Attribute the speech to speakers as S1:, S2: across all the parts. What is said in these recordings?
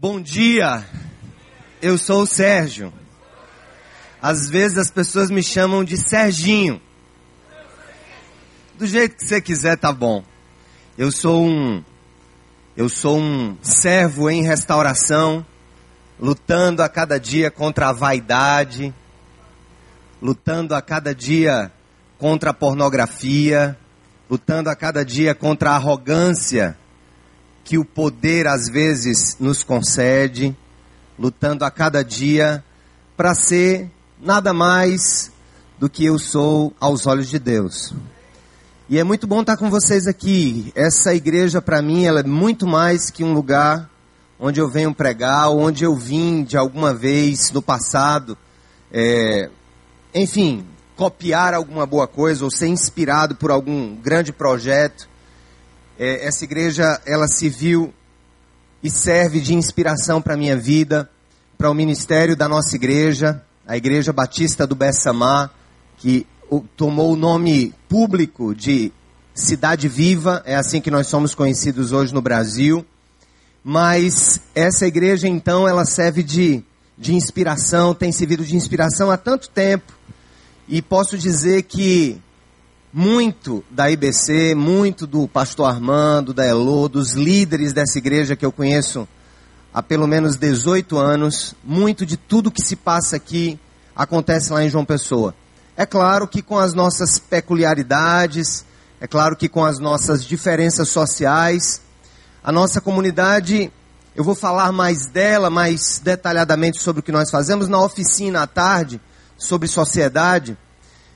S1: Bom dia, eu sou o Sérgio. Às vezes as pessoas me chamam de Serginho. Do jeito que você quiser, tá bom. Eu sou um eu sou um servo em restauração, lutando a cada dia contra a vaidade, lutando a cada dia contra a pornografia, lutando a cada dia contra a arrogância que o poder às vezes nos concede, lutando a cada dia para ser nada mais do que eu sou aos olhos de Deus. E é muito bom estar com vocês aqui. Essa igreja para mim ela é muito mais que um lugar onde eu venho pregar, onde eu vim de alguma vez no passado, é, enfim, copiar alguma boa coisa ou ser inspirado por algum grande projeto é, essa igreja ela se viu e serve de inspiração para a minha vida, para o ministério da nossa igreja, a Igreja Batista do Bessamá, que tomou o nome público de Cidade Viva, é assim que nós somos conhecidos hoje no Brasil. Mas essa igreja, então, ela serve de, de inspiração, tem servido de inspiração há tanto tempo. E posso dizer que muito da IBC, muito do pastor Armando, da Elô, dos líderes dessa igreja que eu conheço há pelo menos 18 anos, muito de tudo que se passa aqui acontece lá em João Pessoa. É claro que com as nossas peculiaridades, é claro que com as nossas diferenças sociais, a nossa comunidade, eu vou falar mais dela, mais detalhadamente sobre o que nós fazemos na oficina à tarde, sobre sociedade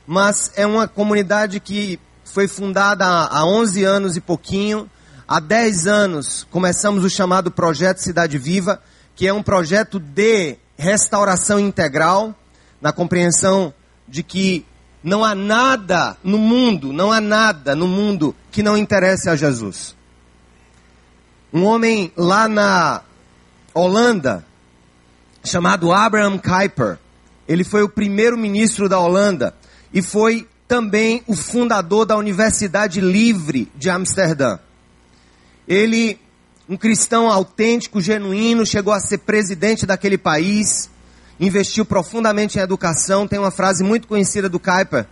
S1: mas é uma comunidade que foi fundada há 11 anos e pouquinho. Há 10 anos começamos o chamado Projeto Cidade Viva, que é um projeto de restauração integral, na compreensão de que não há nada no mundo, não há nada no mundo que não interesse a Jesus. Um homem lá na Holanda, chamado Abraham Kuyper, ele foi o primeiro ministro da Holanda e foi também o fundador da Universidade Livre de Amsterdã. Ele, um cristão autêntico, genuíno, chegou a ser presidente daquele país, investiu profundamente em educação. Tem uma frase muito conhecida do Kuyper,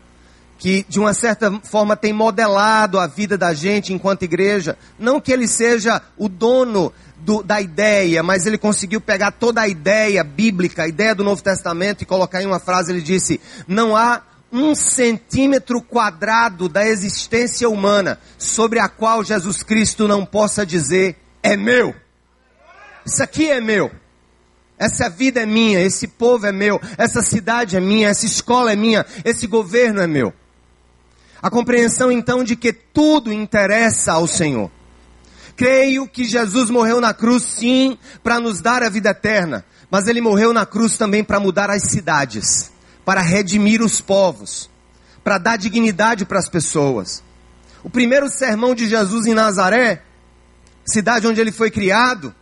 S1: que de uma certa forma tem modelado a vida da gente enquanto igreja. Não que ele seja o dono do, da ideia, mas ele conseguiu pegar toda a ideia bíblica, a ideia do Novo Testamento e colocar em uma frase. Ele disse: Não há um centímetro quadrado da existência humana sobre a qual Jesus Cristo não possa dizer é meu. Isso aqui é meu. Essa vida é minha, esse povo é meu, essa cidade é minha, essa escola é minha, esse governo é meu. A compreensão então de que tudo interessa ao Senhor. Creio que Jesus morreu na cruz sim para nos dar a vida eterna, mas ele morreu na cruz também para mudar as cidades para redimir os povos, para dar dignidade para as pessoas. O primeiro sermão de Jesus em Nazaré, cidade onde ele foi criado,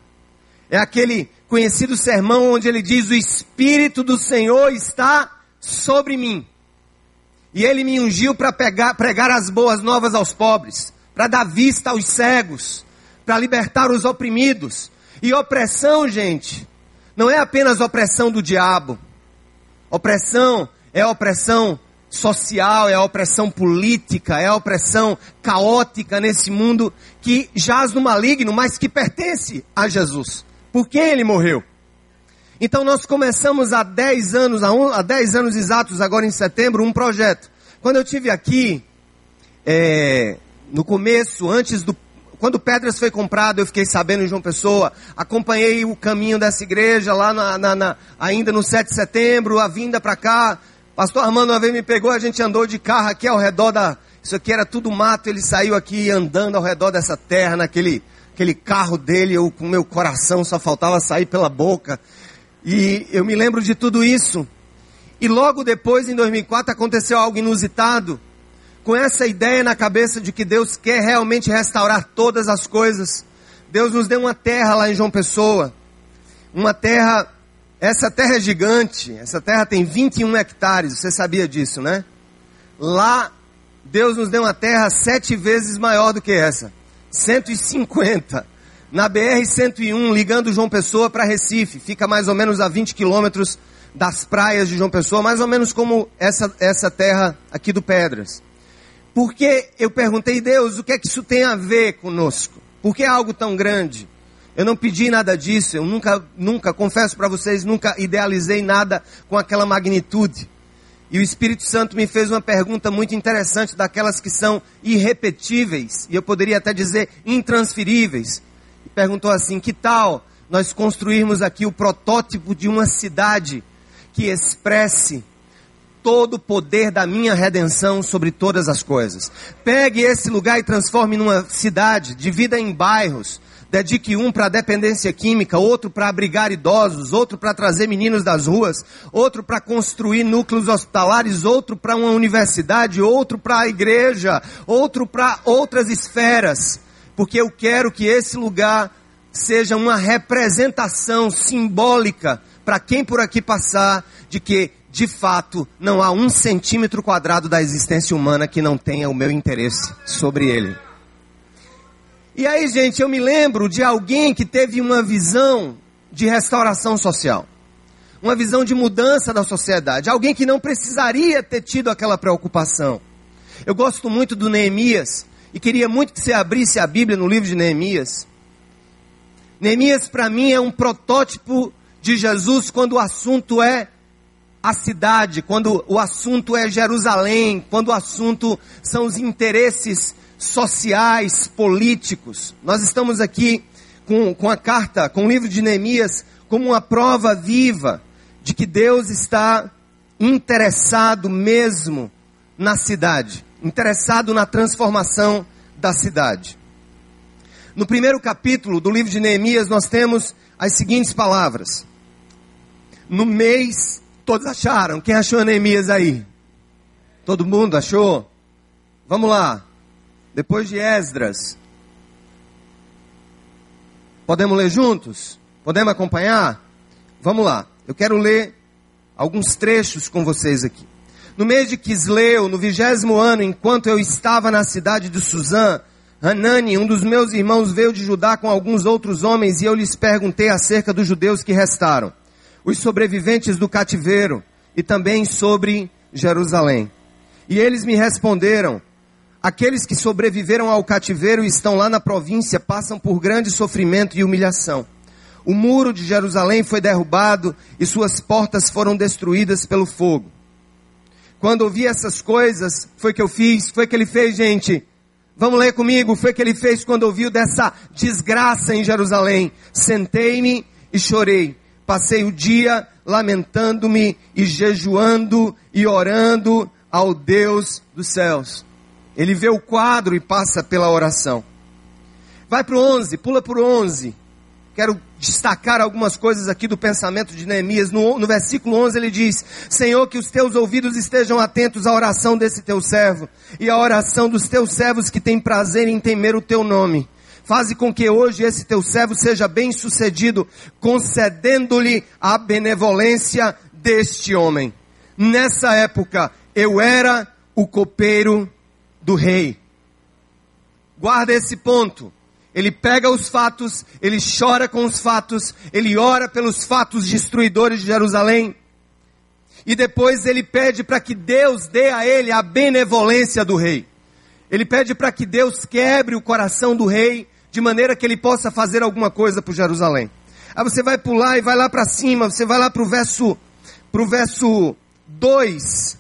S1: é aquele conhecido sermão onde ele diz: O Espírito do Senhor está sobre mim. E ele me ungiu para pregar as boas novas aos pobres, para dar vista aos cegos, para libertar os oprimidos. E opressão, gente, não é apenas opressão do diabo. Opressão é a opressão social, é a opressão política, é a opressão caótica nesse mundo que jaz no maligno, mas que pertence a Jesus. Por quem ele morreu? Então nós começamos há 10 anos, há 10 anos exatos, agora em setembro, um projeto. Quando eu tive aqui, é, no começo, antes do quando Pedras foi comprado, eu fiquei sabendo em João Pessoa, acompanhei o caminho dessa igreja lá na, na, na, ainda no 7 de setembro, a vinda para cá. Pastor Armando uma vez me pegou, a gente andou de carro aqui ao redor da. Isso aqui era tudo mato, ele saiu aqui andando ao redor dessa terra, naquele aquele carro dele, eu com meu coração só faltava sair pela boca. E eu me lembro de tudo isso. E logo depois, em 2004, aconteceu algo inusitado com essa ideia na cabeça de que Deus quer realmente restaurar todas as coisas, Deus nos deu uma terra lá em João Pessoa. Uma terra, essa terra é gigante, essa terra tem 21 hectares, você sabia disso, né? Lá, Deus nos deu uma terra sete vezes maior do que essa, 150. na BR-101, ligando João Pessoa para Recife. Fica mais ou menos a 20 quilômetros das praias de João Pessoa, mais ou menos como essa, essa terra aqui do Pedras. Porque eu perguntei, Deus, o que é que isso tem a ver conosco? Por que é algo tão grande? Eu não pedi nada disso, eu nunca, nunca, confesso para vocês, nunca idealizei nada com aquela magnitude. E o Espírito Santo me fez uma pergunta muito interessante, daquelas que são irrepetíveis, e eu poderia até dizer intransferíveis. E perguntou assim: que tal nós construirmos aqui o protótipo de uma cidade que expresse todo o poder da minha redenção sobre todas as coisas? Pegue esse lugar e transforme numa cidade, divida em bairros, dedique um para dependência química, outro para abrigar idosos, outro para trazer meninos das ruas, outro para construir núcleos hospitalares, outro para uma universidade, outro para a igreja, outro para outras esferas, porque eu quero que esse lugar seja uma representação simbólica para quem por aqui passar de que de fato, não há um centímetro quadrado da existência humana que não tenha o meu interesse sobre ele. E aí, gente, eu me lembro de alguém que teve uma visão de restauração social. Uma visão de mudança da sociedade. Alguém que não precisaria ter tido aquela preocupação. Eu gosto muito do Neemias e queria muito que você abrisse a Bíblia no livro de Neemias. Neemias, para mim, é um protótipo de Jesus quando o assunto é a cidade, quando o assunto é Jerusalém, quando o assunto são os interesses sociais, políticos. Nós estamos aqui com, com a carta, com o livro de Neemias, como uma prova viva de que Deus está interessado mesmo na cidade, interessado na transformação da cidade. No primeiro capítulo do livro de Neemias, nós temos as seguintes palavras. No mês, todos acharam. Quem achou Neemias aí? Todo mundo achou? Vamos lá. Depois de Esdras. Podemos ler juntos? Podemos acompanhar? Vamos lá. Eu quero ler alguns trechos com vocês aqui. No mês de Quisleu, no vigésimo ano, enquanto eu estava na cidade de Suzã, Hanani, um dos meus irmãos, veio de Judá com alguns outros homens e eu lhes perguntei acerca dos judeus que restaram, os sobreviventes do cativeiro e também sobre Jerusalém. E eles me responderam: Aqueles que sobreviveram ao cativeiro e estão lá na província passam por grande sofrimento e humilhação. O muro de Jerusalém foi derrubado e suas portas foram destruídas pelo fogo. Quando ouvi essas coisas, foi que eu fiz, foi que ele fez, gente. Vamos ler comigo, foi que ele fez quando ouviu dessa desgraça em Jerusalém. Sentei-me e chorei. Passei o dia lamentando-me e jejuando e orando ao Deus dos céus. Ele vê o quadro e passa pela oração. Vai para o 11, pula para o 11. Quero destacar algumas coisas aqui do pensamento de Neemias. No, no versículo 11 ele diz: Senhor, que os teus ouvidos estejam atentos à oração desse teu servo e à oração dos teus servos que têm prazer em temer o teu nome. Faze com que hoje esse teu servo seja bem sucedido, concedendo-lhe a benevolência deste homem. Nessa época, eu era o copeiro do rei. Guarda esse ponto. Ele pega os fatos, ele chora com os fatos, ele ora pelos fatos destruidores de Jerusalém. E depois ele pede para que Deus dê a ele a benevolência do rei. Ele pede para que Deus quebre o coração do rei, de maneira que ele possa fazer alguma coisa por Jerusalém. Aí você vai pular e vai lá para cima, você vai lá para o verso, pro verso 2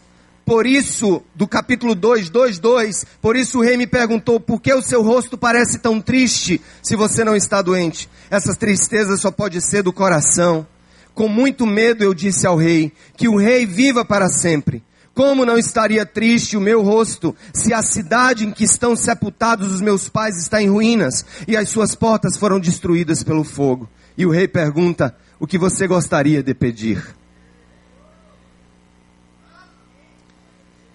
S1: por isso, do capítulo 2, 2, 2, por isso o rei me perguntou, por que o seu rosto parece tão triste se você não está doente? Essa tristeza só pode ser do coração. Com muito medo eu disse ao rei, que o rei viva para sempre. Como não estaria triste o meu rosto, se a cidade em que estão sepultados os meus pais está em ruínas, e as suas portas foram destruídas pelo fogo? E o rei pergunta, o que você gostaria de pedir?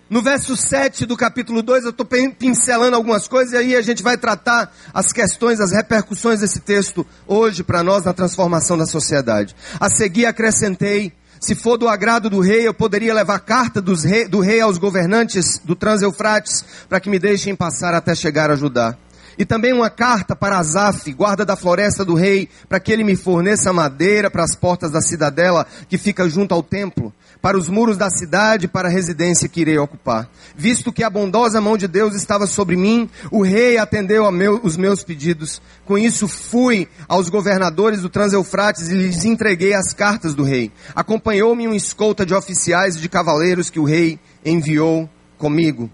S1: No verso 7 do capítulo 2, eu estou pincelando algumas coisas e aí a gente vai tratar as questões, as repercussões desse texto hoje para nós na transformação da sociedade. A seguir acrescentei, se for do agrado do rei, eu poderia levar carta rei, do rei aos governantes do Trans-Eufrates para que me deixem passar até chegar a Judá. E também uma carta para Asaf, guarda da floresta do rei, para que ele me forneça madeira para as portas da cidadela que fica junto ao templo, para os muros da cidade, para a residência que irei ocupar. Visto que a bondosa mão de Deus estava sobre mim, o rei atendeu meu, os meus pedidos. Com isso fui aos governadores do Transeufrates e lhes entreguei as cartas do rei. Acompanhou-me uma escolta de oficiais e de cavaleiros que o rei enviou comigo.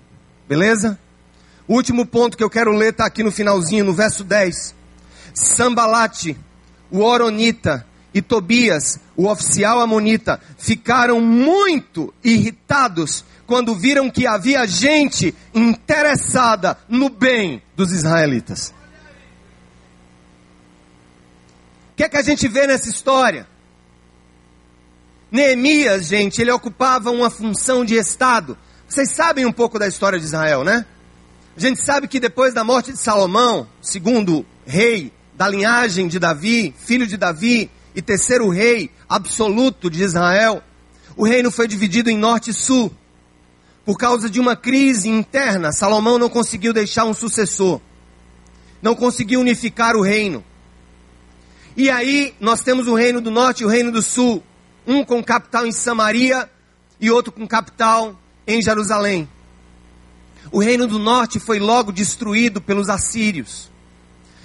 S1: Beleza? O último ponto que eu quero ler está aqui no finalzinho, no verso 10. Sambalate, o Oronita e Tobias, o oficial amonita, ficaram muito irritados quando viram que havia gente interessada no bem dos israelitas. O que é que a gente vê nessa história? Neemias, gente, ele ocupava uma função de Estado. Vocês sabem um pouco da história de Israel, né? A gente sabe que depois da morte de Salomão, segundo rei da linhagem de Davi, filho de Davi e terceiro rei absoluto de Israel, o reino foi dividido em norte e sul. Por causa de uma crise interna, Salomão não conseguiu deixar um sucessor. Não conseguiu unificar o reino. E aí nós temos o reino do norte e o reino do sul, um com capital em Samaria e outro com capital em Jerusalém. O reino do norte foi logo destruído pelos assírios.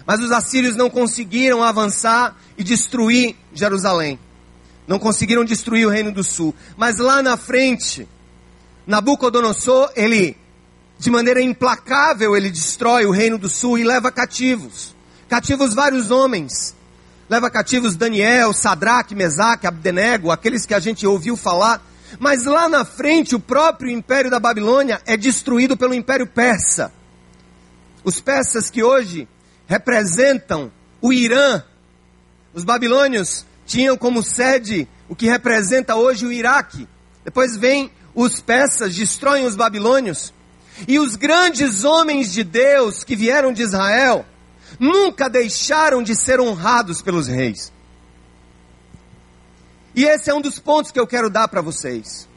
S1: Mas os assírios não conseguiram avançar e destruir Jerusalém. Não conseguiram destruir o reino do sul. Mas lá na frente, Nabucodonosor, ele, de maneira implacável, ele destrói o reino do sul e leva cativos. Cativos vários homens. Leva cativos Daniel, Sadraque, Mesaque, Abdenego, aqueles que a gente ouviu falar mas lá na frente, o próprio império da Babilônia é destruído pelo império persa. Os persas que hoje representam o Irã, os babilônios tinham como sede o que representa hoje o Iraque. Depois vem os persas, destroem os babilônios. E os grandes homens de Deus que vieram de Israel nunca deixaram de ser honrados pelos reis. E esse é um dos pontos que eu quero dar para vocês.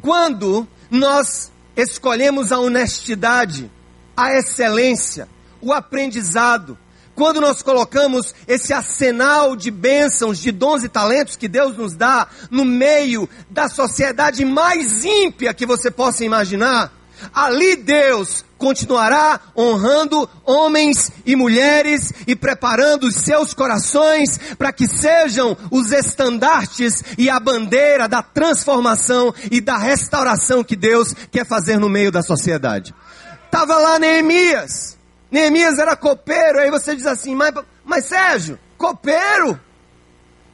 S1: Quando nós escolhemos a honestidade, a excelência, o aprendizado, quando nós colocamos esse arsenal de bênçãos, de dons e talentos que Deus nos dá no meio da sociedade mais ímpia que você possa imaginar, ali Deus continuará honrando homens e mulheres e preparando os seus corações para que sejam os estandartes e a bandeira da transformação e da restauração que Deus quer fazer no meio da sociedade. Tava lá Neemias. Neemias era copeiro, aí você diz assim, mas, mas Sérgio, copeiro?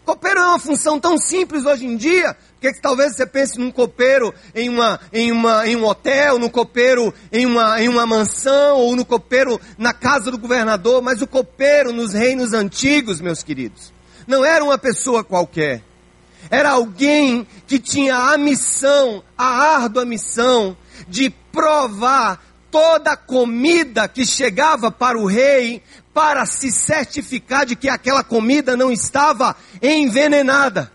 S1: Copeiro é uma função tão simples hoje em dia que, que talvez você pense num copeiro em, uma, em, uma, em um hotel, no copeiro em uma, em uma mansão, ou no copeiro na casa do governador, mas o copeiro nos reinos antigos, meus queridos, não era uma pessoa qualquer. Era alguém que tinha a missão, a árdua missão, de provar toda a comida que chegava para o rei, para se certificar de que aquela comida não estava envenenada.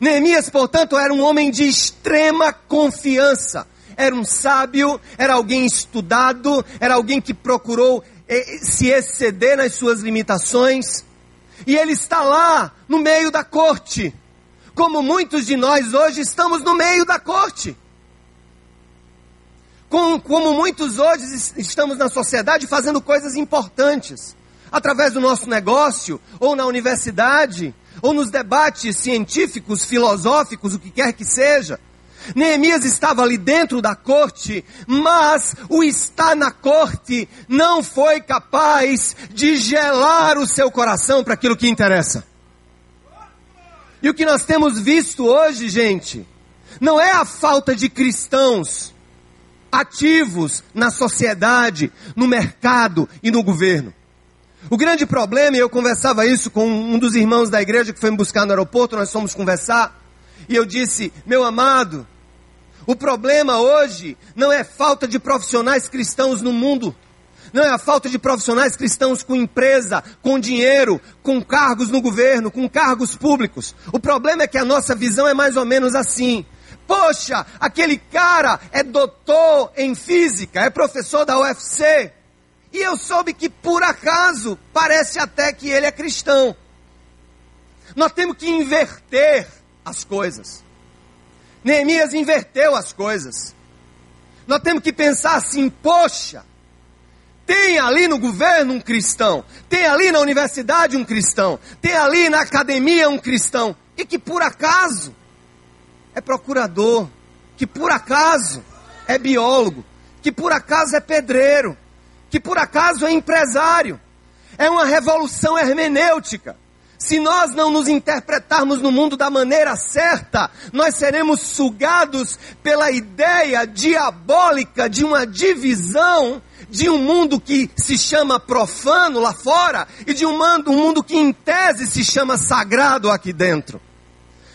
S1: Neemias, portanto, era um homem de extrema confiança. Era um sábio, era alguém estudado, era alguém que procurou eh, se exceder nas suas limitações. E ele está lá, no meio da corte. Como muitos de nós hoje estamos no meio da corte. Como, como muitos hoje estamos na sociedade fazendo coisas importantes. Através do nosso negócio, ou na universidade, ou nos debates científicos, filosóficos, o que quer que seja. Neemias estava ali dentro da corte, mas o estar na corte não foi capaz de gelar o seu coração para aquilo que interessa. E o que nós temos visto hoje, gente, não é a falta de cristãos ativos na sociedade, no mercado e no governo. O grande problema, e eu conversava isso com um dos irmãos da igreja que foi me buscar no aeroporto, nós fomos conversar, e eu disse, meu amado, o problema hoje não é falta de profissionais cristãos no mundo, não é a falta de profissionais cristãos com empresa, com dinheiro, com cargos no governo, com cargos públicos. O problema é que a nossa visão é mais ou menos assim. Poxa, aquele cara é doutor em física, é professor da UFC. E eu soube que por acaso parece até que ele é cristão. Nós temos que inverter as coisas. Neemias inverteu as coisas. Nós temos que pensar assim: poxa, tem ali no governo um cristão, tem ali na universidade um cristão, tem ali na academia um cristão, e que por acaso é procurador, que por acaso é biólogo, que por acaso é pedreiro, que por acaso é empresário. É uma revolução hermenêutica. Se nós não nos interpretarmos no mundo da maneira certa, nós seremos sugados pela ideia diabólica de uma divisão de um mundo que se chama profano lá fora e de um mundo, que em tese se chama sagrado aqui dentro.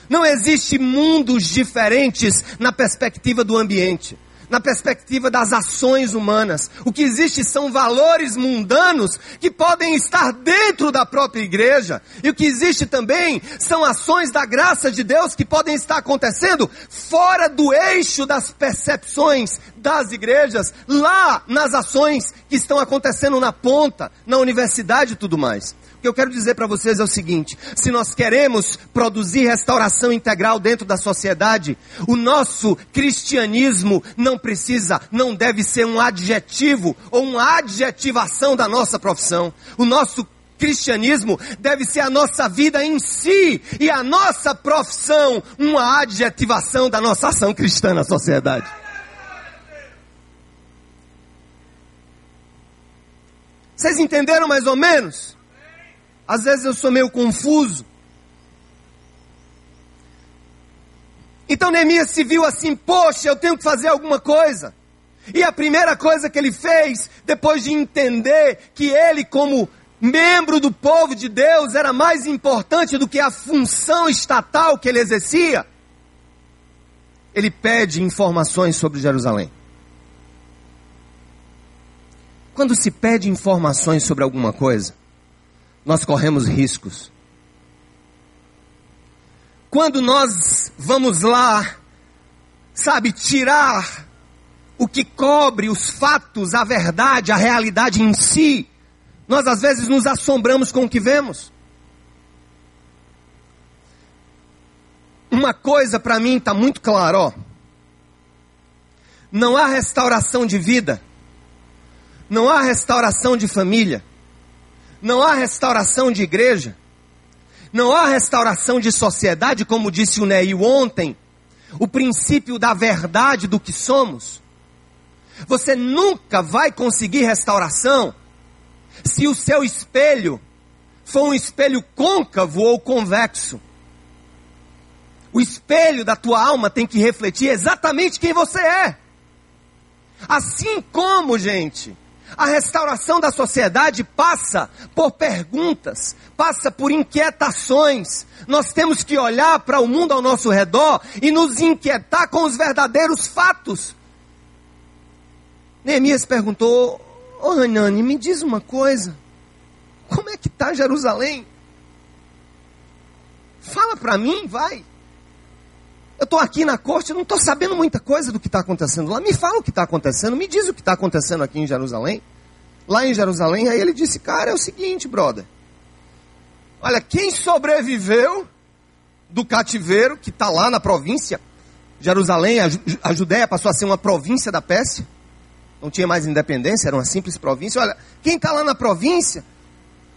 S1: Não existe mundos diferentes na perspectiva do ambiente na perspectiva das ações humanas. O que existe são valores mundanos que podem estar dentro da própria igreja. E o que existe também são ações da graça de Deus que podem estar acontecendo fora do eixo das percepções das igrejas, lá nas ações que estão acontecendo na ponta, na universidade e tudo mais que eu quero dizer para vocês é o seguinte: se nós queremos produzir restauração integral dentro da sociedade, o nosso cristianismo não precisa, não deve ser um adjetivo ou uma adjetivação da nossa profissão. O nosso cristianismo deve ser a nossa vida em si e a nossa profissão uma adjetivação da nossa ação cristã na sociedade. Vocês entenderam mais ou menos? Às vezes eu sou meio confuso. Então Neemias se viu assim: poxa, eu tenho que fazer alguma coisa. E a primeira coisa que ele fez, depois de entender que ele, como membro do povo de Deus, era mais importante do que a função estatal que ele exercia, ele pede informações sobre Jerusalém. Quando se pede informações sobre alguma coisa, nós corremos riscos. Quando nós vamos lá, sabe, tirar o que cobre os fatos, a verdade, a realidade em si, nós às vezes nos assombramos com o que vemos. Uma coisa para mim está muito claro, ó. Não há restauração de vida, não há restauração de família, não há restauração de igreja. Não há restauração de sociedade, como disse o Neil ontem. O princípio da verdade do que somos. Você nunca vai conseguir restauração se o seu espelho for um espelho côncavo ou convexo. O espelho da tua alma tem que refletir exatamente quem você é. Assim como, gente, a restauração da sociedade passa por perguntas, passa por inquietações. Nós temos que olhar para o mundo ao nosso redor e nos inquietar com os verdadeiros fatos. Neemias perguntou: Ô oh, Hanani, me diz uma coisa. Como é que está Jerusalém? Fala para mim, vai. Eu estou aqui na corte, não estou sabendo muita coisa do que está acontecendo lá. Me fala o que está acontecendo, me diz o que está acontecendo aqui em Jerusalém. Lá em Jerusalém, aí ele disse: Cara, é o seguinte, brother. Olha, quem sobreviveu do cativeiro, que está lá na província, Jerusalém, a, a Judéia passou a ser uma província da Pérsia, não tinha mais independência, era uma simples província. Olha, quem está lá na província,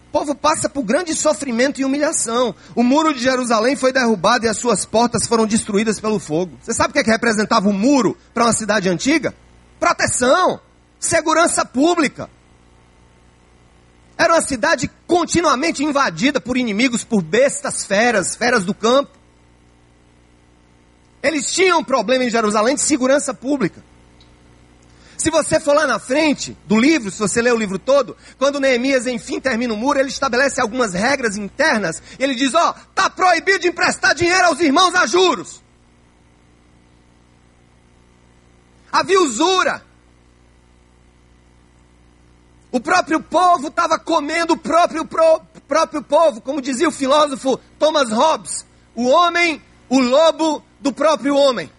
S1: o povo passa por grande sofrimento e humilhação. O muro de Jerusalém foi derrubado e as suas portas foram destruídas pelo fogo. Você sabe o que, é que representava um muro para uma cidade antiga? Proteção, segurança pública. Era uma cidade continuamente invadida por inimigos, por bestas feras, feras do campo. Eles tinham um problema em Jerusalém de segurança pública. Se você for lá na frente do livro, se você ler o livro todo, quando Neemias enfim termina o muro, ele estabelece algumas regras internas. Ele diz: Ó, oh, tá proibido de emprestar dinheiro aos irmãos a juros. Havia usura. O próprio povo estava comendo o próprio, pro, próprio povo, como dizia o filósofo Thomas Hobbes: o homem, o lobo do próprio homem.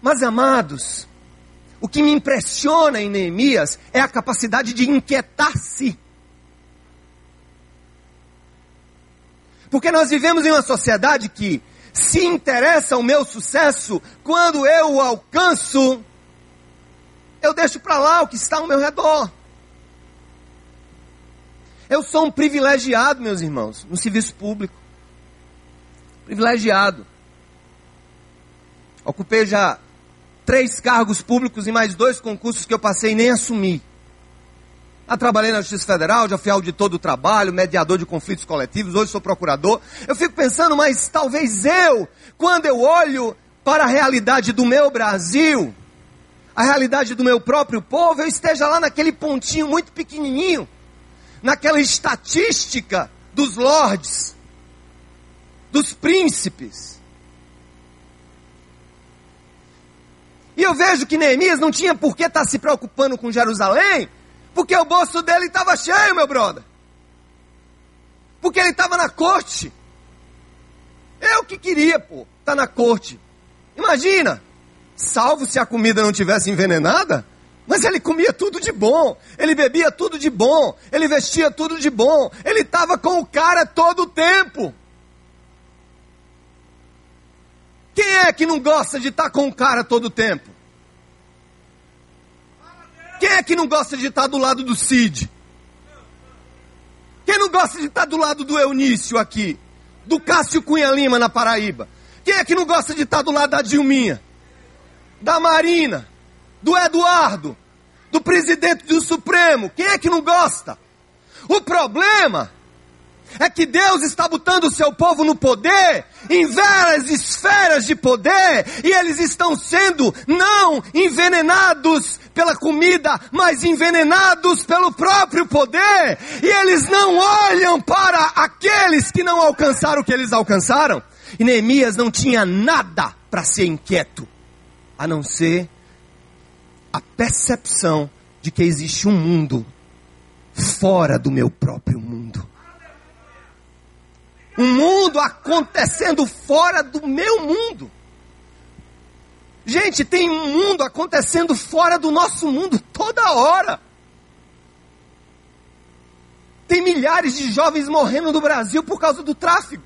S1: Mas amados, o que me impressiona em Neemias é a capacidade de inquietar-se. Porque nós vivemos em uma sociedade que se interessa o meu sucesso quando eu o alcanço, eu deixo para lá o que está ao meu redor. Eu sou um privilegiado, meus irmãos, no serviço público. Privilegiado. Ocupei já três cargos públicos e mais dois concursos que eu passei e nem assumi. Já trabalhei na Justiça Federal, já fui auditor do trabalho, mediador de conflitos coletivos, hoje sou procurador. Eu fico pensando, mas talvez eu, quando eu olho para a realidade do meu Brasil, a realidade do meu próprio povo, eu esteja lá naquele pontinho muito pequenininho, naquela estatística dos lords, dos príncipes. E eu vejo que Neemias não tinha por que estar se preocupando com Jerusalém, porque o bolso dele estava cheio, meu brother. Porque ele estava na corte. Eu que queria, pô, estar tá na corte. Imagina, salvo se a comida não tivesse envenenada, mas ele comia tudo de bom, ele bebia tudo de bom, ele vestia tudo de bom, ele estava com o cara todo o tempo. Quem é que não gosta de estar tá com o cara todo o tempo? Quem é que não gosta de estar do lado do Cid? Quem não gosta de estar do lado do Eunício aqui? Do Cássio Cunha Lima na Paraíba? Quem é que não gosta de estar do lado da Dilminha? Da Marina? Do Eduardo? Do presidente do Supremo? Quem é que não gosta? O problema é que Deus está botando o seu povo no poder, em várias esferas de poder, e eles estão sendo não envenenados pela comida, mas envenenados pelo próprio poder, e eles não olham para aqueles que não alcançaram o que eles alcançaram. E Neemias não tinha nada para ser inquieto, a não ser a percepção de que existe um mundo fora do meu próprio mundo um mundo acontecendo fora do meu mundo. Gente, tem um mundo acontecendo fora do nosso mundo toda hora. Tem milhares de jovens morrendo no Brasil por causa do tráfico.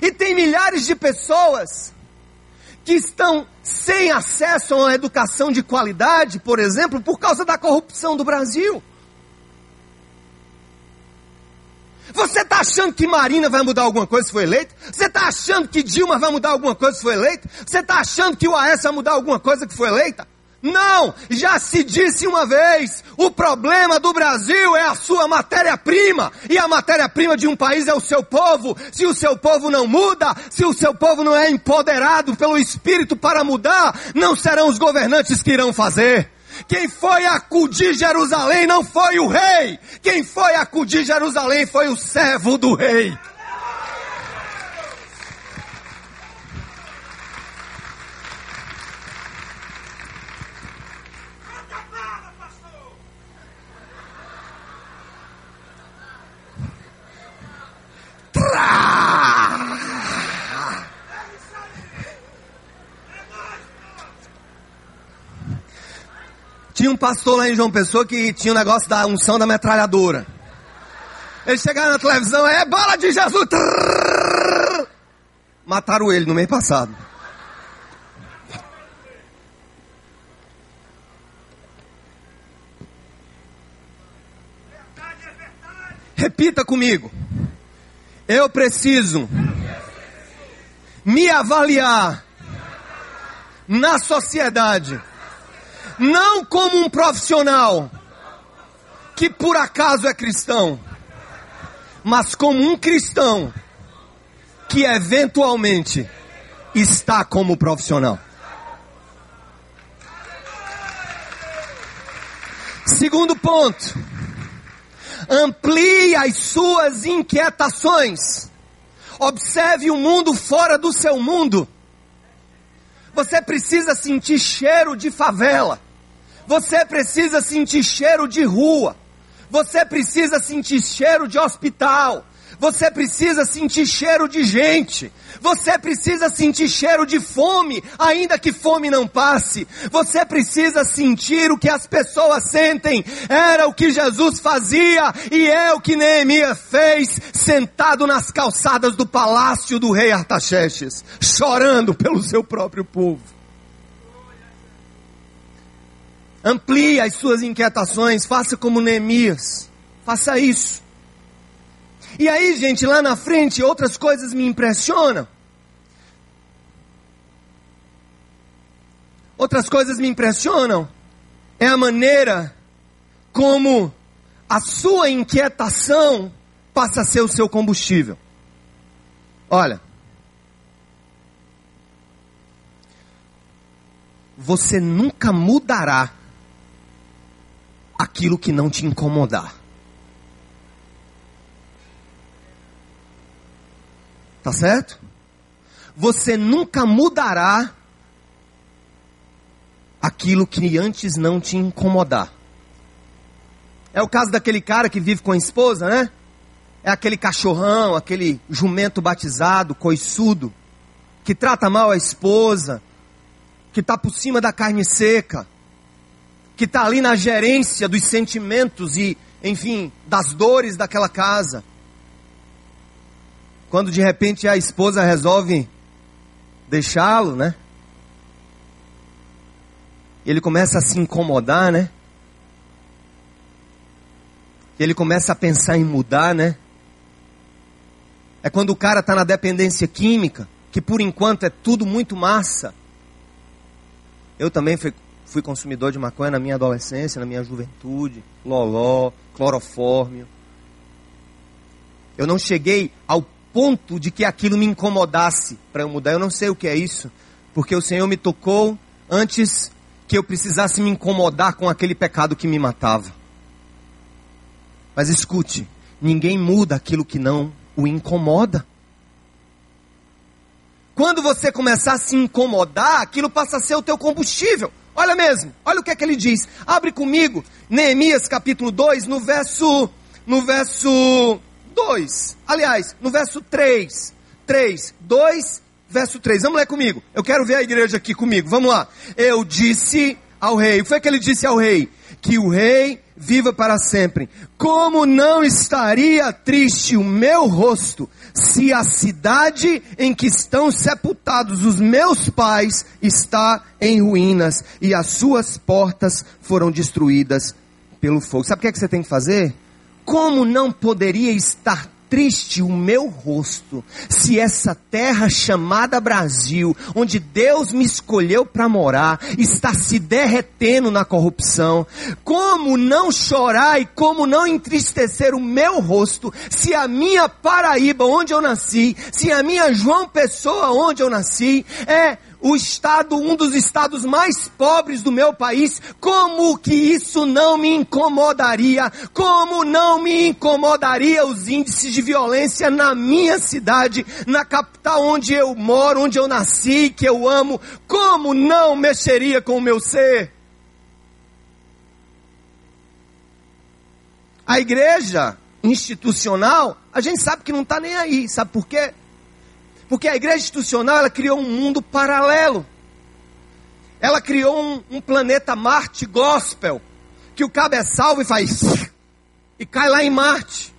S1: E tem milhares de pessoas que estão sem acesso a uma educação de qualidade, por exemplo, por causa da corrupção do Brasil. Você está achando que Marina vai mudar alguma coisa se for eleita? Você está achando que Dilma vai mudar alguma coisa se for eleita? Você está achando que o AS vai mudar alguma coisa que foi eleita? Não! Já se disse uma vez: o problema do Brasil é a sua matéria-prima. E a matéria-prima de um país é o seu povo. Se o seu povo não muda, se o seu povo não é empoderado pelo Espírito para mudar, não serão os governantes que irão fazer. Quem foi acudir Jerusalém não foi o rei. Quem foi acudir Jerusalém foi o servo do rei. Tinha um pastor lá em João Pessoa que tinha um negócio da unção da metralhadora. Eles chegaram na televisão, é bala de Jesus. Trrr, mataram ele no mês passado. Repita comigo. Eu preciso me avaliar na sociedade não como um profissional que por acaso é cristão, mas como um cristão que eventualmente está como profissional. Segundo ponto, amplie as suas inquietações. Observe o mundo fora do seu mundo. Você precisa sentir cheiro de favela. Você precisa sentir cheiro de rua. Você precisa sentir cheiro de hospital. Você precisa sentir cheiro de gente. Você precisa sentir cheiro de fome, ainda que fome não passe. Você precisa sentir o que as pessoas sentem. Era o que Jesus fazia e é o que Neemias fez, sentado nas calçadas do palácio do rei Artaxerxes, chorando pelo seu próprio povo. Amplie as suas inquietações, faça como Neemias. Faça isso. E aí, gente, lá na frente, outras coisas me impressionam. Outras coisas me impressionam. É a maneira como a sua inquietação passa a ser o seu combustível. Olha. Você nunca mudará aquilo que não te incomodar. Tá certo? Você nunca mudará aquilo que antes não te incomodar. É o caso daquele cara que vive com a esposa, né? É aquele cachorrão, aquele jumento batizado, coiçudo, que trata mal a esposa, que está por cima da carne seca, que está ali na gerência dos sentimentos e, enfim, das dores daquela casa. Quando de repente a esposa resolve deixá-lo, né? Ele começa a se incomodar, né? Ele começa a pensar em mudar, né? É quando o cara está na dependência química, que por enquanto é tudo muito massa. Eu também fui, fui consumidor de maconha na minha adolescência, na minha juventude, loló, clorofórmio. Eu não cheguei ao ponto de que aquilo me incomodasse para eu mudar. Eu não sei o que é isso, porque o Senhor me tocou antes que eu precisasse me incomodar com aquele pecado que me matava. Mas escute, ninguém muda aquilo que não o incomoda. Quando você começar a se incomodar, aquilo passa a ser o teu combustível. Olha mesmo, olha o que é que ele diz. Abre comigo, Neemias capítulo 2, no verso, no verso 2. Aliás, no verso 3. 3, 2, verso 3. Vamos ler comigo. Eu quero ver a igreja aqui comigo. Vamos lá. Eu disse ao rei. O que foi que ele disse ao rei? Que o rei viva para sempre. Como não estaria triste o meu rosto se a cidade em que estão sepultados os meus pais está em ruínas e as suas portas foram destruídas pelo fogo. Sabe o que, é que você tem que fazer? Como não poderia estar triste o meu rosto se essa terra chamada Brasil, onde Deus me escolheu para morar, está se derretendo na corrupção? Como não chorar e como não entristecer o meu rosto se a minha Paraíba, onde eu nasci, se a minha João Pessoa, onde eu nasci, é o estado, um dos estados mais pobres do meu país, como que isso não me incomodaria? Como não me incomodaria os índices de violência na minha cidade, na capital onde eu moro, onde eu nasci, que eu amo? Como não mexeria com o meu ser? A igreja institucional, a gente sabe que não está nem aí, sabe por quê? Porque a igreja institucional ela criou um mundo paralelo. Ela criou um, um planeta Marte gospel, que o cabo é salvo e faz e cai lá em Marte.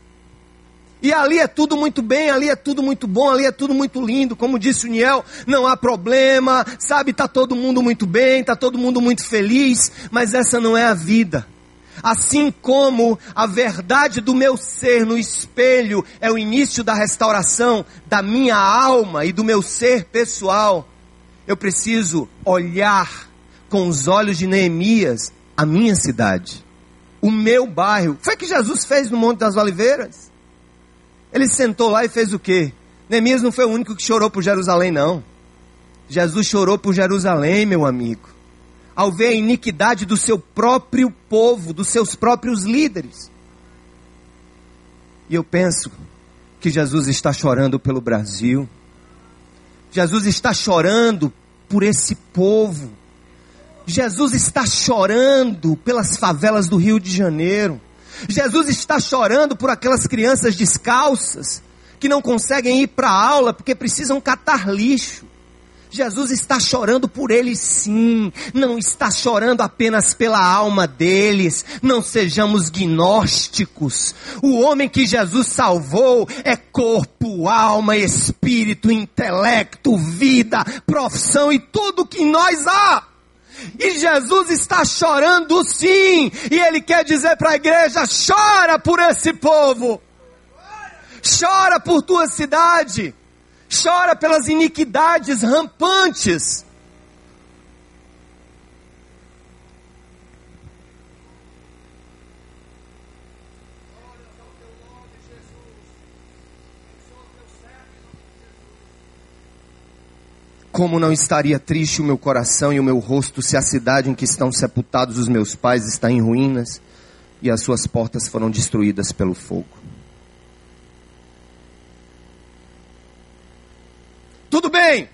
S1: E ali é tudo muito bem, ali é tudo muito bom, ali é tudo muito lindo. Como disse o Niel, não há problema, sabe, está todo mundo muito bem, está todo mundo muito feliz, mas essa não é a vida. Assim como a verdade do meu ser no espelho é o início da restauração da minha alma e do meu ser pessoal, eu preciso olhar com os olhos de Neemias a minha cidade, o meu bairro. Foi o que Jesus fez no Monte das Oliveiras. Ele sentou lá e fez o quê? Neemias não foi o único que chorou por Jerusalém, não. Jesus chorou por Jerusalém, meu amigo ao ver a iniquidade do seu próprio povo, dos seus próprios líderes. E eu penso que Jesus está chorando pelo Brasil. Jesus está chorando por esse povo. Jesus está chorando pelas favelas do Rio de Janeiro. Jesus está chorando por aquelas crianças descalças que não conseguem ir para a aula porque precisam catar lixo. Jesus está chorando por eles sim, não está chorando apenas pela alma deles, não sejamos gnósticos. O homem que Jesus salvou é corpo, alma, espírito, intelecto, vida, profissão e tudo que nós há. E Jesus está chorando sim, e ele quer dizer para a igreja: chora por esse povo, chora por tua cidade chora pelas iniquidades rampantes. Como não estaria triste o meu coração e o meu rosto se a cidade em que estão sepultados os meus pais está em ruínas e as suas portas foram destruídas pelo fogo? Tudo bem.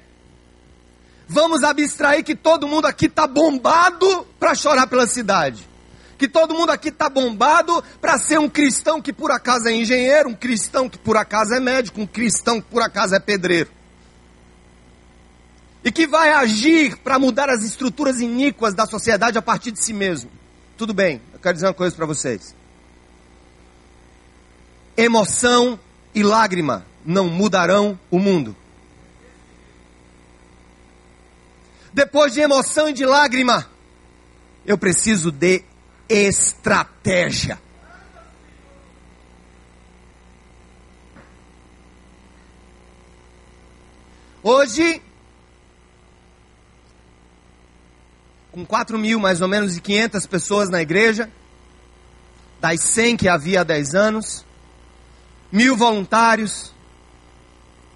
S1: Vamos abstrair que todo mundo aqui está bombado para chorar pela cidade. Que todo mundo aqui está bombado para ser um cristão que por acaso é engenheiro, um cristão que por acaso é médico, um cristão que por acaso é pedreiro. E que vai agir para mudar as estruturas iníquas da sociedade a partir de si mesmo. Tudo bem, eu quero dizer uma coisa para vocês. Emoção e lágrima não mudarão o mundo. Depois de emoção e de lágrima, eu preciso de estratégia. Hoje, com 4 mil mais ou menos e 500 pessoas na igreja, das 100 que havia há 10 anos, mil voluntários,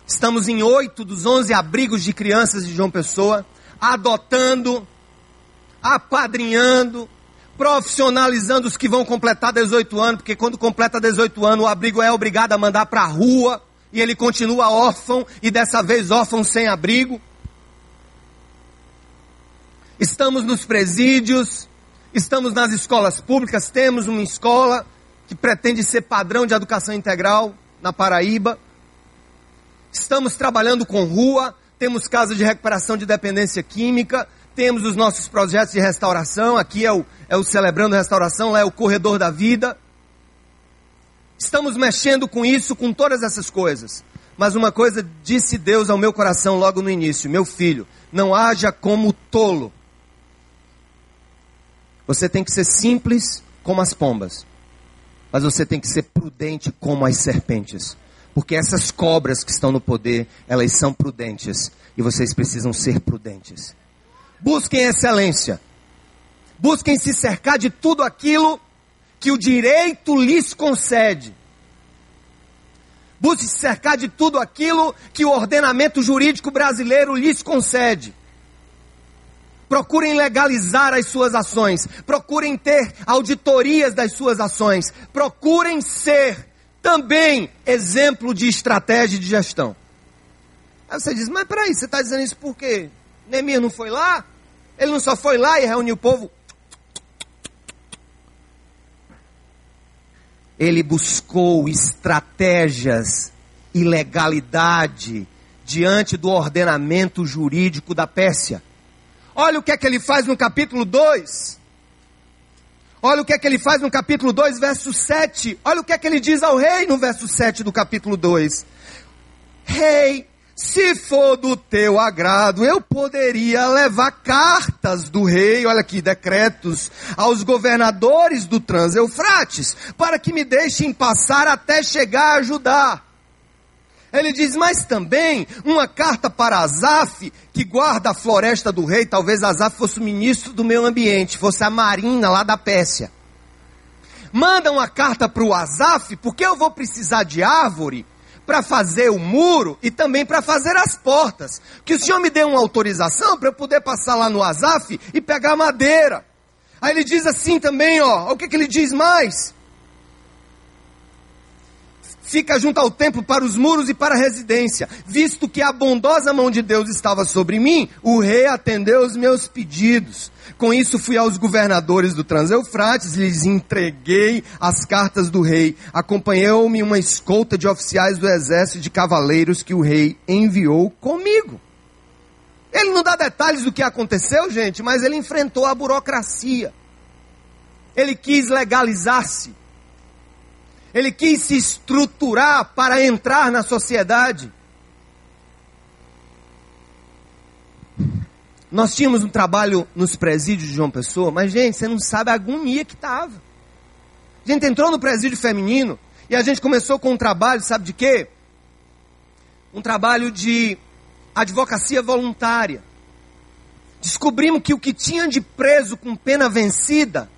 S1: estamos em oito dos 11 abrigos de crianças de João Pessoa, adotando, apadrinhando, profissionalizando os que vão completar 18 anos, porque quando completa 18 anos o abrigo é obrigado a mandar para a rua e ele continua órfão e dessa vez órfão sem abrigo. Estamos nos presídios, estamos nas escolas públicas, temos uma escola que pretende ser padrão de educação integral na Paraíba. Estamos trabalhando com rua, temos casas de recuperação de dependência química, temos os nossos projetos de restauração, aqui é o, é o Celebrando Restauração, lá é o Corredor da Vida. Estamos mexendo com isso, com todas essas coisas. Mas uma coisa disse Deus ao meu coração logo no início: meu filho, não haja como tolo. Você tem que ser simples como as pombas, mas você tem que ser prudente como as serpentes. Porque essas cobras que estão no poder, elas são prudentes. E vocês precisam ser prudentes. Busquem excelência. Busquem se cercar de tudo aquilo que o direito lhes concede. Busquem se cercar de tudo aquilo que o ordenamento jurídico brasileiro lhes concede. Procurem legalizar as suas ações. Procurem ter auditorias das suas ações. Procurem ser também exemplo de estratégia de gestão. Aí você diz, mas peraí, você está dizendo isso por quê? Neemias não foi lá? Ele não só foi lá e reuniu o povo? Ele buscou estratégias e legalidade diante do ordenamento jurídico da Pérsia. Olha o que é que ele faz no capítulo 2. Olha o que é que ele faz no capítulo 2, verso 7. Olha o que é que ele diz ao rei no verso 7 do capítulo 2. Rei, se for do teu agrado, eu poderia levar cartas do rei, olha aqui, decretos, aos governadores do Trans-Eufrates, para que me deixem passar até chegar a ajudar. Ele diz, mas também uma carta para Azaf, que guarda a floresta do rei, talvez Azaf fosse o ministro do meio ambiente, fosse a marina lá da Pérsia. Manda uma carta para o Azaf, porque eu vou precisar de árvore para fazer o muro e também para fazer as portas. Que o senhor me dê uma autorização para eu poder passar lá no Azaf e pegar madeira. Aí ele diz assim também, ó, o que, que ele diz mais? Fica junto ao templo para os muros e para a residência. Visto que a bondosa mão de Deus estava sobre mim, o rei atendeu os meus pedidos. Com isso fui aos governadores do Transeufrates, lhes entreguei as cartas do rei. Acompanhou-me uma escolta de oficiais do exército de cavaleiros que o rei enviou comigo. Ele não dá detalhes do que aconteceu, gente, mas ele enfrentou a burocracia. Ele quis legalizar-se. Ele quis se estruturar para entrar na sociedade. Nós tínhamos um trabalho nos presídios de João Pessoa, mas, gente, você não sabe a agonia que estava. A gente entrou no presídio feminino e a gente começou com um trabalho, sabe de quê? Um trabalho de advocacia voluntária. Descobrimos que o que tinha de preso com pena vencida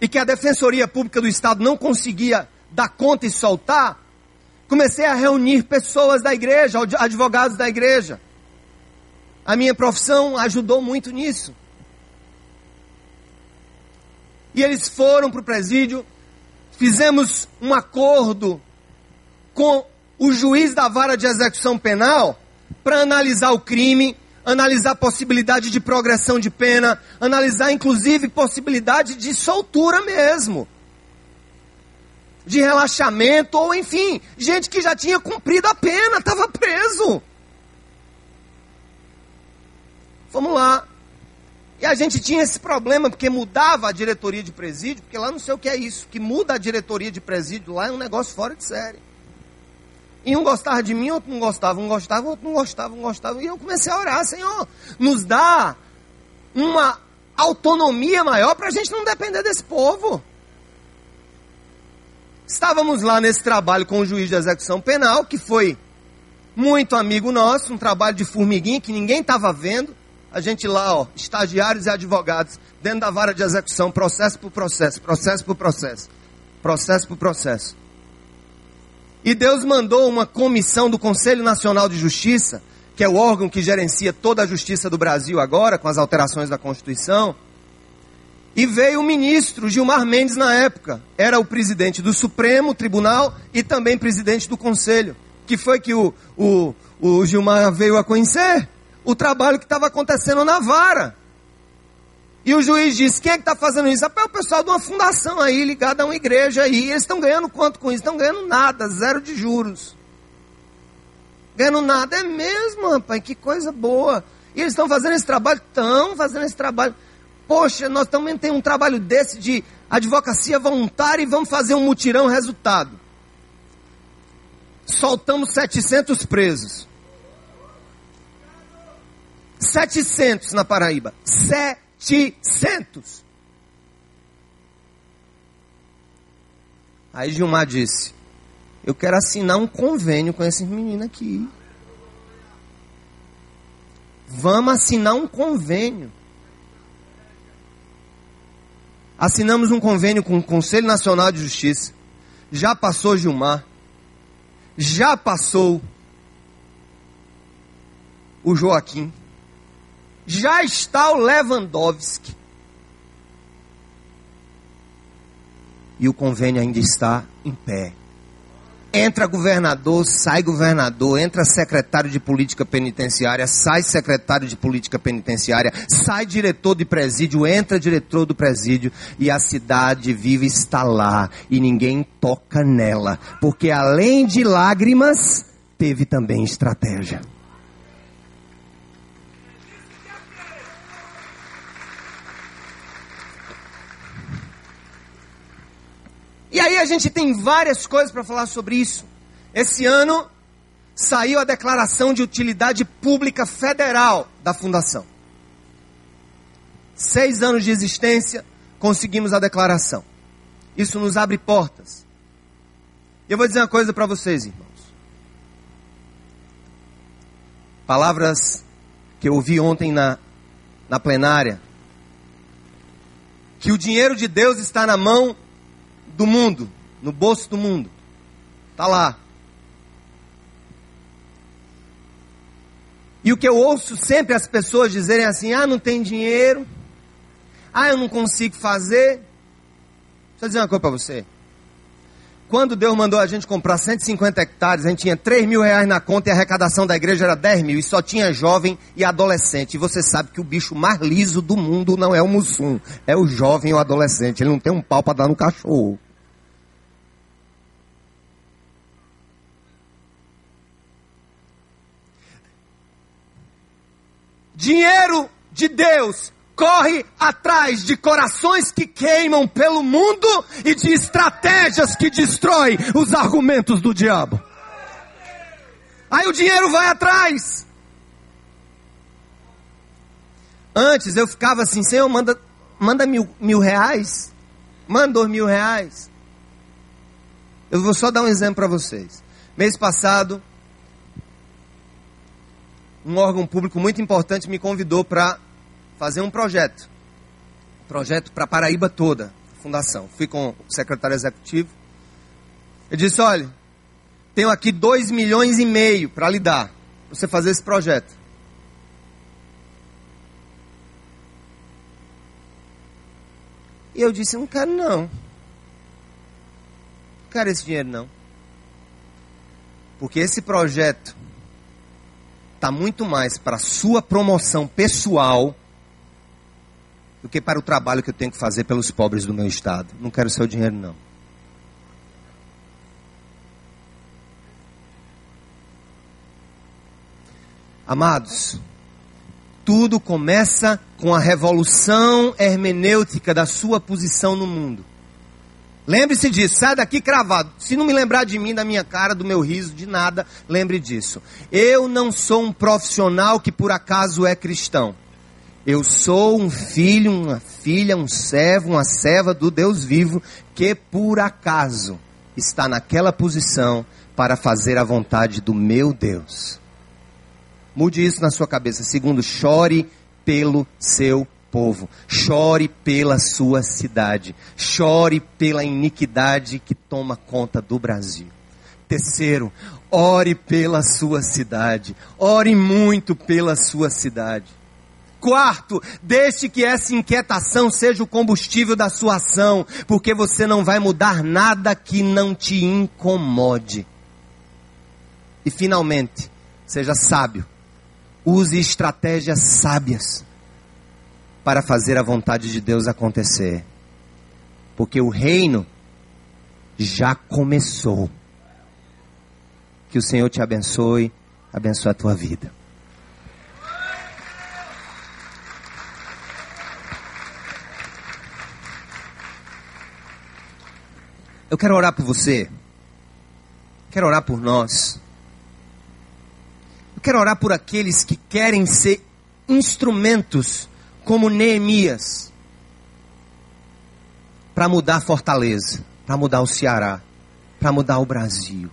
S1: e que a Defensoria Pública do Estado não conseguia dar conta e soltar, comecei a reunir pessoas da igreja, advogados da igreja. A minha profissão ajudou muito nisso. E eles foram para o presídio, fizemos um acordo com o juiz da vara de execução penal para analisar o crime, analisar possibilidade de progressão de pena, analisar inclusive possibilidade de soltura mesmo. De relaxamento, ou enfim, gente que já tinha cumprido a pena, estava preso. Vamos lá. E a gente tinha esse problema, porque mudava a diretoria de presídio, porque lá não sei o que é isso, que muda a diretoria de presídio lá é um negócio fora de série. E um gostava de mim, outro não gostava, um gostava, outro não gostava, um gostava. E eu comecei a orar, Senhor, nos dá uma autonomia maior para a gente não depender desse povo. Estávamos lá nesse trabalho com o juiz de execução penal, que foi muito amigo nosso, um trabalho de formiguinha que ninguém estava vendo. A gente lá, ó, estagiários e advogados, dentro da vara de execução, processo por processo, processo por processo, processo por processo. E Deus mandou uma comissão do Conselho Nacional de Justiça, que é o órgão que gerencia toda a justiça do Brasil agora, com as alterações da Constituição. E veio o ministro Gilmar Mendes na época. Era o presidente do Supremo Tribunal e também presidente do Conselho. Que foi que o, o, o Gilmar veio a conhecer? O trabalho que estava acontecendo na vara. E o juiz disse: quem é que está fazendo isso? É o pessoal de uma fundação aí, ligada a uma igreja aí. Eles estão ganhando quanto com isso? Estão ganhando nada, zero de juros. Ganhando nada. É mesmo, rapaz, que coisa boa. E eles estão fazendo esse trabalho? Estão fazendo esse trabalho. Poxa, nós também temos um trabalho desse de advocacia voluntária e vamos fazer um mutirão resultado. Soltamos 700 presos. 700 na Paraíba. 700. 700. Aí Gilmar disse: Eu quero assinar um convênio com esses meninos aqui. Vamos assinar um convênio. Assinamos um convênio com o Conselho Nacional de Justiça. Já passou Gilmar. Já passou o Joaquim já está o Lewandowski. E o convênio ainda está em pé. Entra governador, sai governador, entra secretário de política penitenciária, sai secretário de política penitenciária, sai diretor de presídio, entra diretor do presídio e a cidade vive está lá e ninguém toca nela, porque além de lágrimas, teve também estratégia. Aí a gente tem várias coisas para falar sobre isso. Esse ano saiu a declaração de utilidade pública federal da fundação. Seis anos de existência, conseguimos a declaração. Isso nos abre portas. Eu vou dizer uma coisa para vocês, irmãos. Palavras que eu ouvi ontem na, na plenária. Que o dinheiro de Deus está na mão do mundo, no bolso do mundo. Está lá. E o que eu ouço sempre as pessoas dizerem assim: ah, não tem dinheiro, ah, eu não consigo fazer. Deixa eu dizer uma coisa para você. Quando Deus mandou a gente comprar 150 hectares, a gente tinha 3 mil reais na conta e a arrecadação da igreja era 10 mil. E só tinha jovem e adolescente. E você sabe que o bicho mais liso do mundo não é o mussum, é o jovem ou adolescente. Ele não tem um pau para dar no cachorro. Dinheiro de Deus corre atrás de corações que queimam pelo mundo e de estratégias que destroem os argumentos do diabo. Aí o dinheiro vai atrás. Antes eu ficava assim, Senhor, manda, manda mil, mil reais, manda dois mil reais. Eu vou só dar um exemplo para vocês. Mês passado, um órgão público muito importante me convidou para fazer um projeto. Projeto para Paraíba toda, fundação. Fui com o secretário executivo. Eu disse, olha, tenho aqui dois milhões e meio para lhe dar, para você fazer esse projeto. E eu disse, não quero não. Não quero esse dinheiro não. Porque esse projeto está muito mais para sua promoção pessoal do que para o trabalho que eu tenho que fazer pelos pobres do meu estado. Não quero seu dinheiro, não. Amados, tudo começa com a revolução hermenêutica da sua posição no mundo. Lembre-se disso, sai daqui cravado. Se não me lembrar de mim, da minha cara, do meu riso, de nada, lembre disso. Eu não sou um profissional que por acaso é cristão. Eu sou um filho, uma filha, um servo, uma serva do Deus vivo que por acaso está naquela posição para fazer a vontade do meu Deus. Mude isso na sua cabeça. Segundo, chore pelo seu povo, chore pela sua cidade, chore pela iniquidade que toma conta do Brasil. Terceiro, ore pela sua cidade, ore muito pela sua cidade. Quarto, deixe que essa inquietação seja o combustível da sua ação, porque você não vai mudar nada que não te incomode. E finalmente, seja sábio, use estratégias sábias para fazer a vontade de Deus acontecer. Porque o reino já começou. Que o Senhor te abençoe, abençoe a tua vida. Eu quero orar por você. Quero orar por nós. Eu quero orar por aqueles que querem ser instrumentos como Neemias para mudar Fortaleza, para mudar o Ceará, para mudar o Brasil.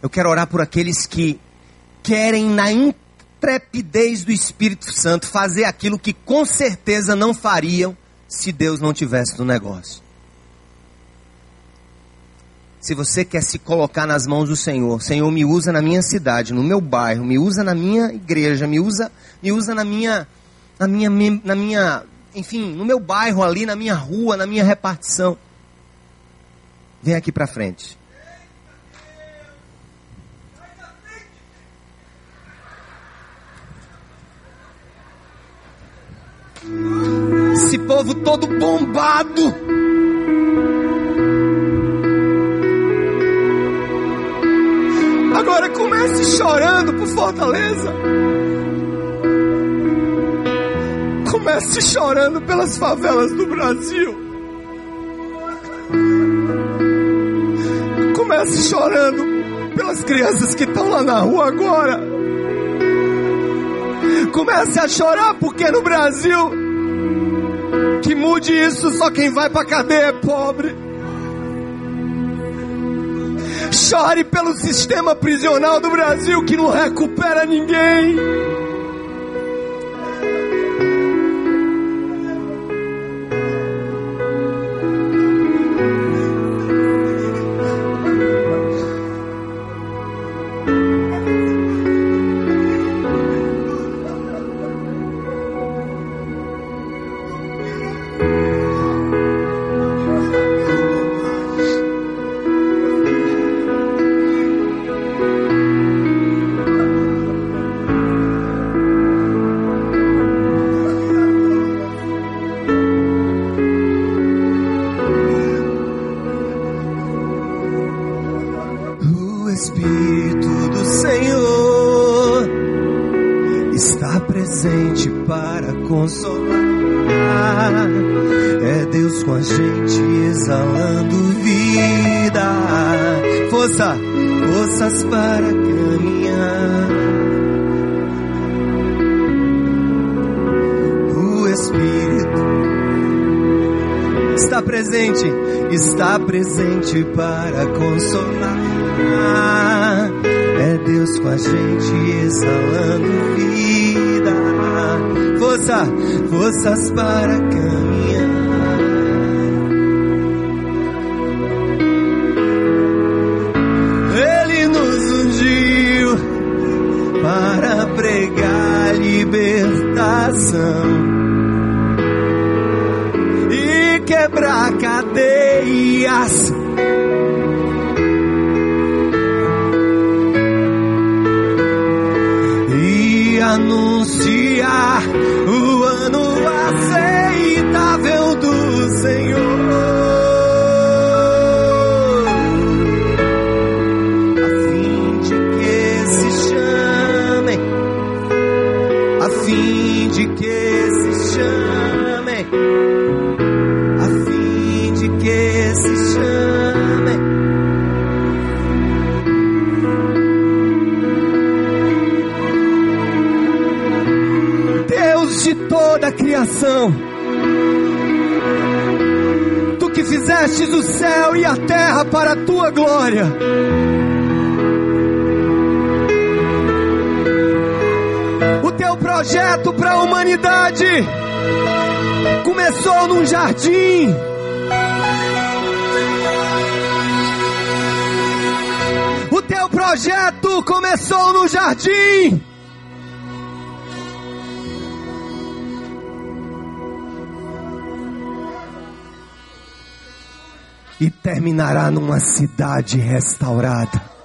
S1: Eu quero orar por aqueles que querem, na intrepidez do Espírito Santo, fazer aquilo que com certeza não fariam se Deus não tivesse no negócio. Se você quer se colocar nas mãos do Senhor, Senhor, me usa na minha cidade, no meu bairro, me usa na minha igreja, me usa, me usa na minha, na minha, na minha, enfim, no meu bairro ali, na minha rua, na minha repartição. Vem aqui para frente. Esse povo todo bombado. Comece chorando por Fortaleza. Comece chorando pelas favelas do Brasil. Comece chorando pelas crianças que estão lá na rua agora. Comece a chorar porque no Brasil que mude isso só quem vai para cadeia é pobre. Chore pelo sistema prisional do Brasil que não recupera ninguém. Presente para consolar. É Deus com a gente exalando vida. Força, forças para caminhar. Anunciar o ano aceitável criação, tu que fizestes o céu e a terra para a tua glória. O teu projeto para a humanidade começou num jardim. O teu projeto começou no jardim. Terminará numa cidade restaurada.